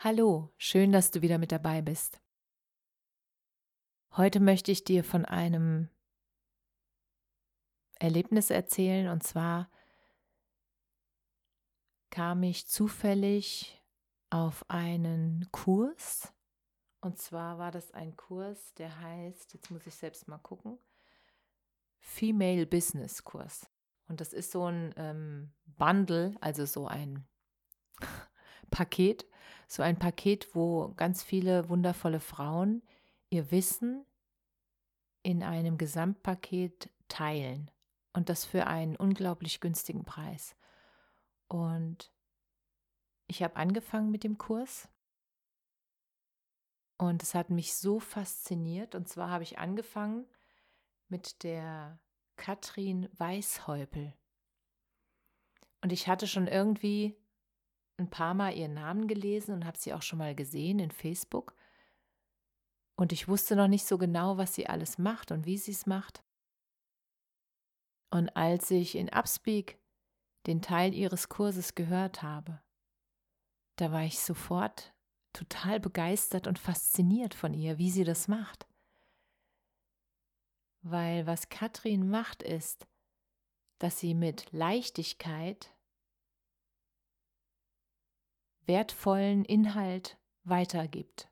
Hallo, schön, dass du wieder mit dabei bist. Heute möchte ich dir von einem Erlebnis erzählen und zwar kam ich zufällig auf einen Kurs und zwar war das ein Kurs, der heißt, jetzt muss ich selbst mal gucken, Female Business Kurs. Und das ist so ein ähm, Bundle, also so ein Paket, so ein Paket, wo ganz viele wundervolle Frauen ihr Wissen in einem Gesamtpaket teilen und das für einen unglaublich günstigen Preis. Und ich habe angefangen mit dem Kurs und es hat mich so fasziniert. Und zwar habe ich angefangen mit der Katrin Weißhäupel. Und ich hatte schon irgendwie ein paar Mal ihren Namen gelesen und habe sie auch schon mal gesehen in Facebook. Und ich wusste noch nicht so genau, was sie alles macht und wie sie es macht. Und als ich in Upspeak den Teil ihres Kurses gehört habe, da war ich sofort total begeistert und fasziniert von ihr, wie sie das macht. Weil was Katrin macht ist, dass sie mit Leichtigkeit wertvollen Inhalt weitergibt.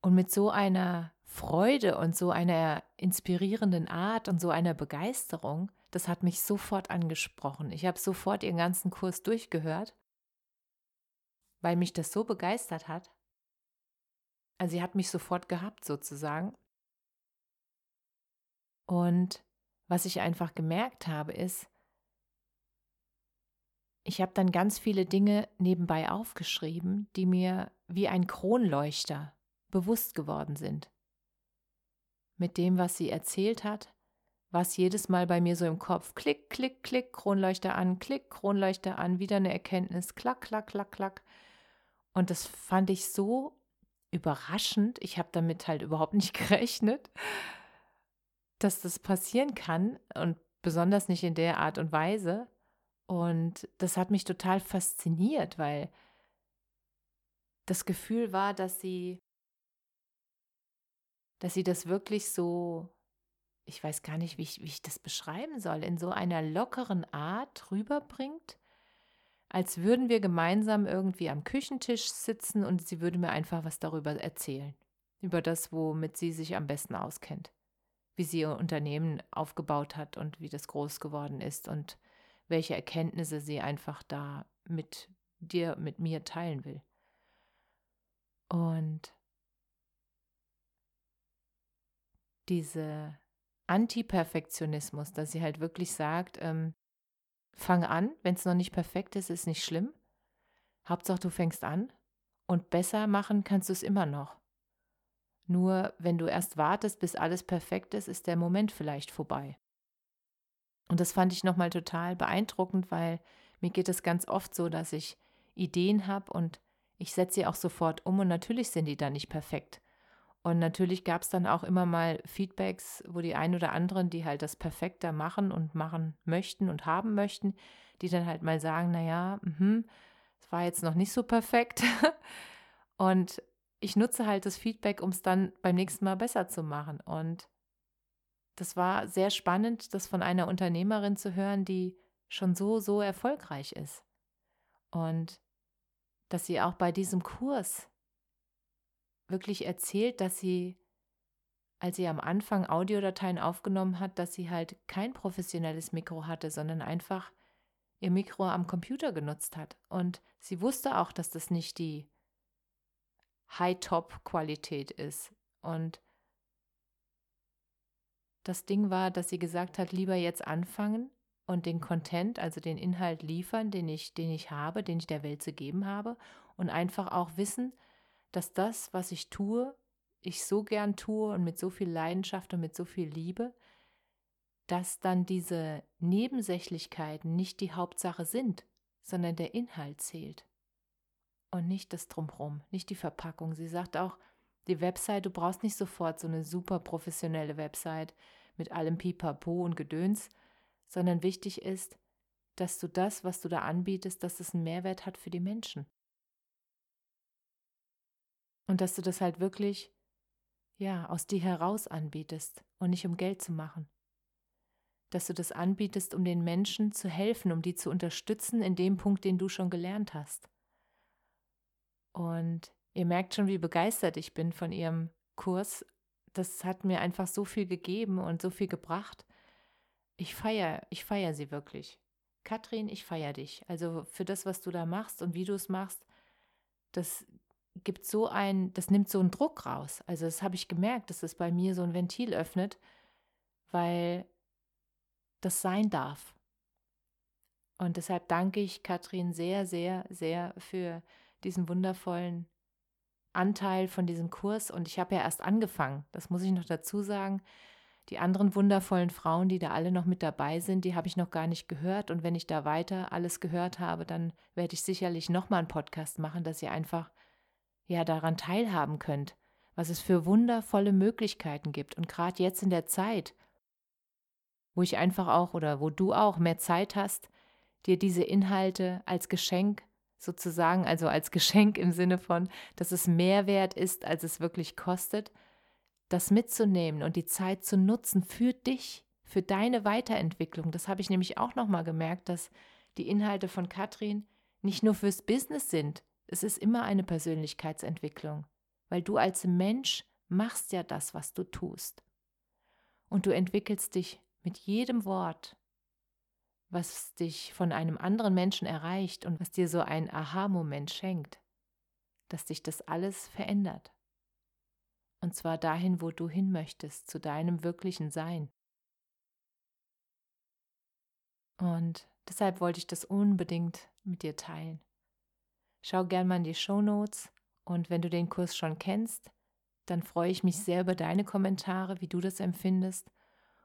Und mit so einer Freude und so einer inspirierenden Art und so einer Begeisterung, das hat mich sofort angesprochen. Ich habe sofort ihren ganzen Kurs durchgehört, weil mich das so begeistert hat. Also sie hat mich sofort gehabt sozusagen. Und was ich einfach gemerkt habe, ist, ich habe dann ganz viele Dinge nebenbei aufgeschrieben, die mir wie ein Kronleuchter bewusst geworden sind. Mit dem, was sie erzählt hat, was jedes Mal bei mir so im Kopf klick, klick, klick, Kronleuchter an, klick, Kronleuchter an, wieder eine Erkenntnis, klack, klack, klack, klack. Und das fand ich so überraschend. Ich habe damit halt überhaupt nicht gerechnet, dass das passieren kann und besonders nicht in der Art und Weise. Und das hat mich total fasziniert, weil das Gefühl war, dass sie, dass sie das wirklich so, ich weiß gar nicht, wie ich, wie ich das beschreiben soll, in so einer lockeren Art rüberbringt, als würden wir gemeinsam irgendwie am Küchentisch sitzen und sie würde mir einfach was darüber erzählen, über das, womit sie sich am besten auskennt, wie sie ihr Unternehmen aufgebaut hat und wie das groß geworden ist und welche Erkenntnisse sie einfach da mit dir, mit mir teilen will. Und diese Anti-Perfektionismus, dass sie halt wirklich sagt, ähm, fang an, wenn es noch nicht perfekt ist, ist nicht schlimm. Hauptsache, du fängst an und besser machen kannst du es immer noch. Nur wenn du erst wartest, bis alles perfekt ist, ist der Moment vielleicht vorbei. Und das fand ich nochmal total beeindruckend, weil mir geht es ganz oft so, dass ich Ideen habe und ich setze sie auch sofort um und natürlich sind die dann nicht perfekt. Und natürlich gab es dann auch immer mal Feedbacks, wo die ein oder anderen, die halt das perfekter machen und machen möchten und haben möchten, die dann halt mal sagen, naja, mhm, es war jetzt noch nicht so perfekt. und ich nutze halt das Feedback, um es dann beim nächsten Mal besser zu machen. Und das war sehr spannend, das von einer Unternehmerin zu hören, die schon so, so erfolgreich ist. Und dass sie auch bei diesem Kurs wirklich erzählt, dass sie, als sie am Anfang Audiodateien aufgenommen hat, dass sie halt kein professionelles Mikro hatte, sondern einfach ihr Mikro am Computer genutzt hat. Und sie wusste auch, dass das nicht die High-Top-Qualität ist. Und das Ding war, dass sie gesagt hat, lieber jetzt anfangen und den Content, also den Inhalt liefern, den ich, den ich habe, den ich der Welt zu geben habe und einfach auch wissen, dass das, was ich tue, ich so gern tue und mit so viel Leidenschaft und mit so viel Liebe, dass dann diese Nebensächlichkeiten nicht die Hauptsache sind, sondern der Inhalt zählt und nicht das Drumherum, nicht die Verpackung. Sie sagt auch, die Website, du brauchst nicht sofort so eine super professionelle Website mit allem Pipapo und Gedöns, sondern wichtig ist, dass du das, was du da anbietest, dass es einen Mehrwert hat für die Menschen. Und dass du das halt wirklich, ja, aus dir heraus anbietest und nicht um Geld zu machen. Dass du das anbietest, um den Menschen zu helfen, um die zu unterstützen in dem Punkt, den du schon gelernt hast. Und ihr merkt schon, wie begeistert ich bin von ihrem Kurs. Das hat mir einfach so viel gegeben und so viel gebracht. Ich feiere, ich feiere sie wirklich. Katrin, ich feiere dich. Also für das, was du da machst und wie du es machst, das gibt so ein, das nimmt so einen Druck raus. Also das habe ich gemerkt, dass es bei mir so ein Ventil öffnet, weil das sein darf. Und deshalb danke ich Katrin sehr, sehr, sehr für diesen wundervollen Anteil von diesem Kurs. Und ich habe ja erst angefangen, das muss ich noch dazu sagen. Die anderen wundervollen Frauen, die da alle noch mit dabei sind, die habe ich noch gar nicht gehört. Und wenn ich da weiter alles gehört habe, dann werde ich sicherlich nochmal einen Podcast machen, dass ihr einfach ja daran teilhaben könnt, was es für wundervolle Möglichkeiten gibt. Und gerade jetzt in der Zeit, wo ich einfach auch oder wo du auch mehr Zeit hast, dir diese Inhalte als Geschenk sozusagen, also als Geschenk im Sinne von, dass es mehr wert ist, als es wirklich kostet, das mitzunehmen und die Zeit zu nutzen für dich, für deine Weiterentwicklung. Das habe ich nämlich auch nochmal gemerkt, dass die Inhalte von Katrin nicht nur fürs Business sind. Es ist immer eine Persönlichkeitsentwicklung, weil du als Mensch machst ja das, was du tust. Und du entwickelst dich mit jedem Wort, was dich von einem anderen Menschen erreicht und was dir so ein Aha-Moment schenkt, dass dich das alles verändert. Und zwar dahin, wo du hin möchtest, zu deinem wirklichen Sein. Und deshalb wollte ich das unbedingt mit dir teilen. Schau gern mal in die Show Notes und wenn du den Kurs schon kennst, dann freue ich mich sehr über deine Kommentare, wie du das empfindest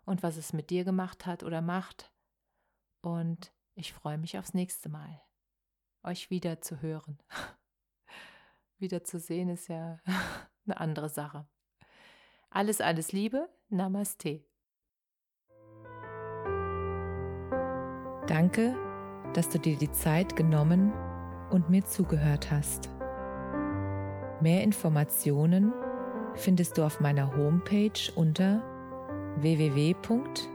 und was es mit dir gemacht hat oder macht und ich freue mich aufs nächste Mal, euch wieder zu hören. wieder zu sehen ist ja eine andere Sache. Alles, alles Liebe, Namaste. Danke, dass du dir die Zeit genommen und mir zugehört hast. Mehr Informationen findest du auf meiner Homepage unter www.namaste.com